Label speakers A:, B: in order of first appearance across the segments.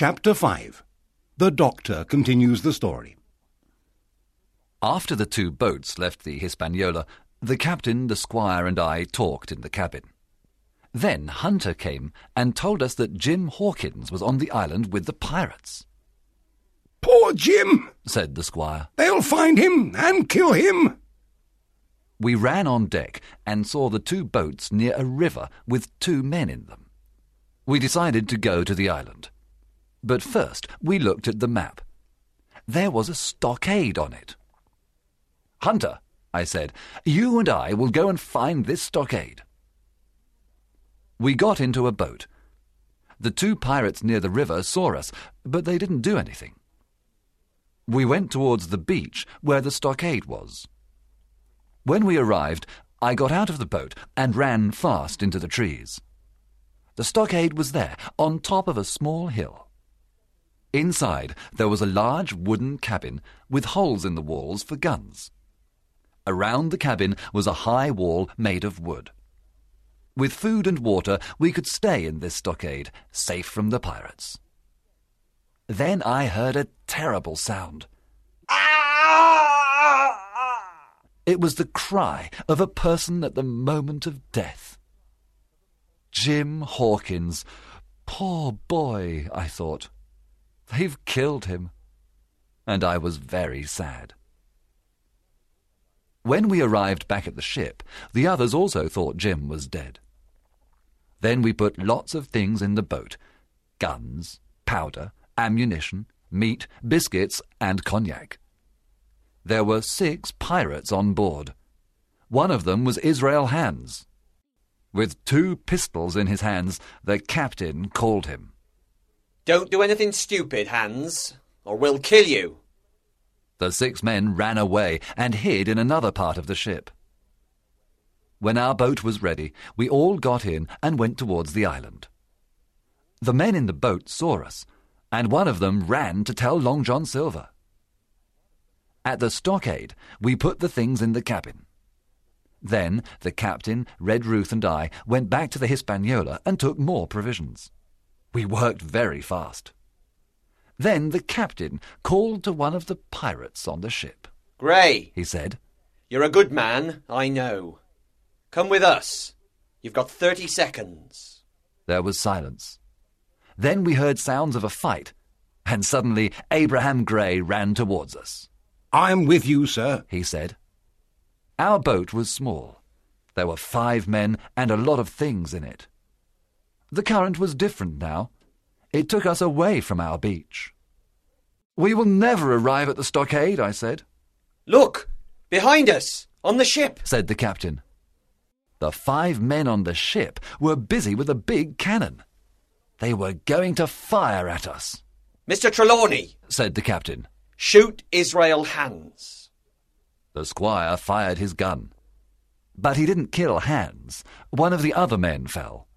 A: Chapter 5 The Doctor continues the story.
B: After the two boats left the Hispaniola, the captain, the squire, and I talked in the cabin. Then Hunter came and told us that Jim Hawkins was on the island with the pirates.
A: Poor Jim,
B: said the squire.
A: They'll find him and kill him.
B: We ran on deck and saw the two boats near a river with two men in them. We decided to go to the island. But first we looked at the map. There was a stockade on it. Hunter, I said, you and I will go and find this stockade. We got into a boat. The two pirates near the river saw us, but they didn't do anything. We went towards the beach where the stockade was. When we arrived, I got out of the boat and ran fast into the trees. The stockade was there, on top of a small hill. Inside, there was a large wooden cabin with holes in the walls for guns. Around the cabin was a high wall made of wood. With food and water, we could stay in this stockade, safe from the pirates. Then I heard a terrible sound. It was the cry of a person at the moment of death. Jim Hawkins. Poor boy, I thought. They've killed him. And I was very sad. When we arrived back at the ship, the others also thought Jim was dead. Then we put lots of things in the boat guns, powder, ammunition, meat, biscuits, and cognac. There were six pirates on board. One of them was Israel Hands. With two pistols in his hands, the captain called him.
C: Don't do anything stupid, Hands, or we'll kill you.
B: The six men ran away and hid in another part of the ship. When our boat was ready, we all got in and went towards the island. The men in the boat saw us, and one of them ran to tell Long John Silver. At the stockade, we put the things in the cabin. Then the captain, Redruth, and I went back to the Hispaniola and took more provisions. We worked very fast. Then the captain called to one of the pirates on the ship.
C: Gray,
B: he said,
C: You're a good man, I know. Come with us. You've got thirty seconds.
B: There was silence. Then we heard sounds of a fight, and suddenly Abraham Gray ran towards us.
A: I'm with you, sir,
B: he said. Our boat was small. There were five men and a lot of things in it. The current was different now. It took us away from our beach. We will never arrive at the stockade, I said.
C: Look! Behind us! On the ship!
B: said the captain. The five men on the ship were busy with a big cannon. They were going to fire at us.
C: Mr. Trelawney,
B: said the captain.
C: Shoot Israel Hands.
B: The squire fired his gun. But he didn't kill Hands. One of the other men fell.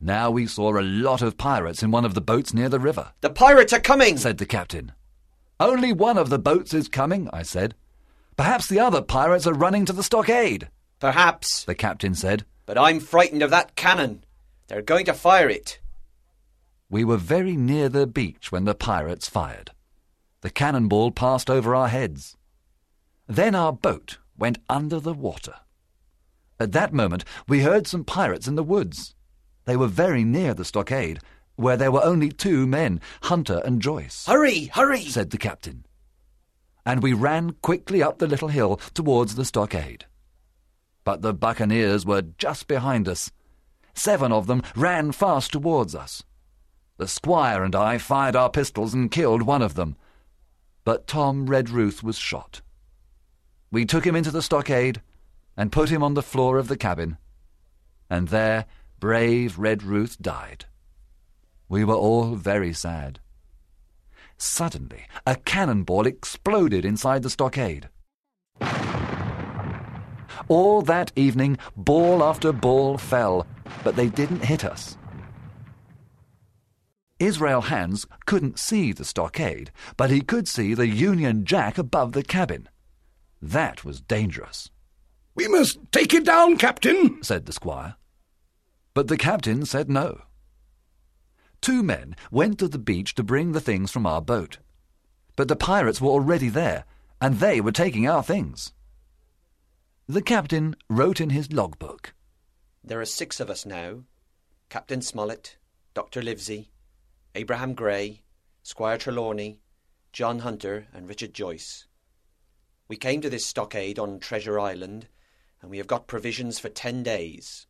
B: Now we saw a lot of pirates in one of the boats near the river.
C: The pirates are coming,
B: said the captain. Only one of the boats is coming, I said. Perhaps the other pirates are running to the stockade.
C: Perhaps,
B: the captain said.
C: But I'm frightened of that cannon. They're going to fire it.
B: We were very near the beach when the pirates fired. The cannonball passed over our heads. Then our boat went under the water. At that moment, we heard some pirates in the woods. They were very near the stockade, where there were only two men, Hunter and Joyce.
C: Hurry, hurry,
B: said the captain. And we ran quickly up the little hill towards the stockade. But the buccaneers were just behind us. Seven of them ran fast towards us. The squire and I fired our pistols and killed one of them. But Tom Redruth was shot. We took him into the stockade and put him on the floor of the cabin. And there brave Redruth died. We were all very sad. Suddenly, a cannonball exploded inside the stockade. All that evening, ball after ball fell, but they didn't hit us. Israel Hands couldn't see the stockade, but he could see the Union Jack above the cabin. That was dangerous.
A: We must take it down, Captain,
B: said the squire. But the captain said no. two men went to the beach to bring the things from our boat. But the pirates were already there, and they were taking our things. The captain wrote in his logbook.
C: There are six of us now Captain Smollett, Dr. Livesey, Abraham Gray, Squire Trelawney, John Hunter, and Richard Joyce. We came to this stockade on Treasure Island, and we have got provisions for ten days.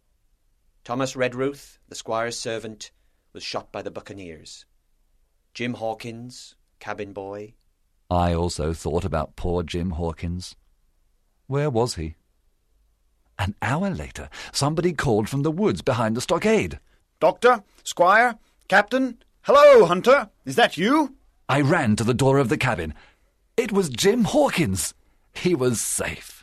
C: Thomas Redruth, the squire's servant, was shot by the buccaneers. Jim Hawkins, cabin boy.
B: I also thought about poor Jim Hawkins. Where was he? An hour later, somebody called from the woods behind the stockade.
D: Doctor, Squire, Captain. Hello, Hunter. Is that you?
B: I ran to the door of the cabin. It was Jim Hawkins. He was safe.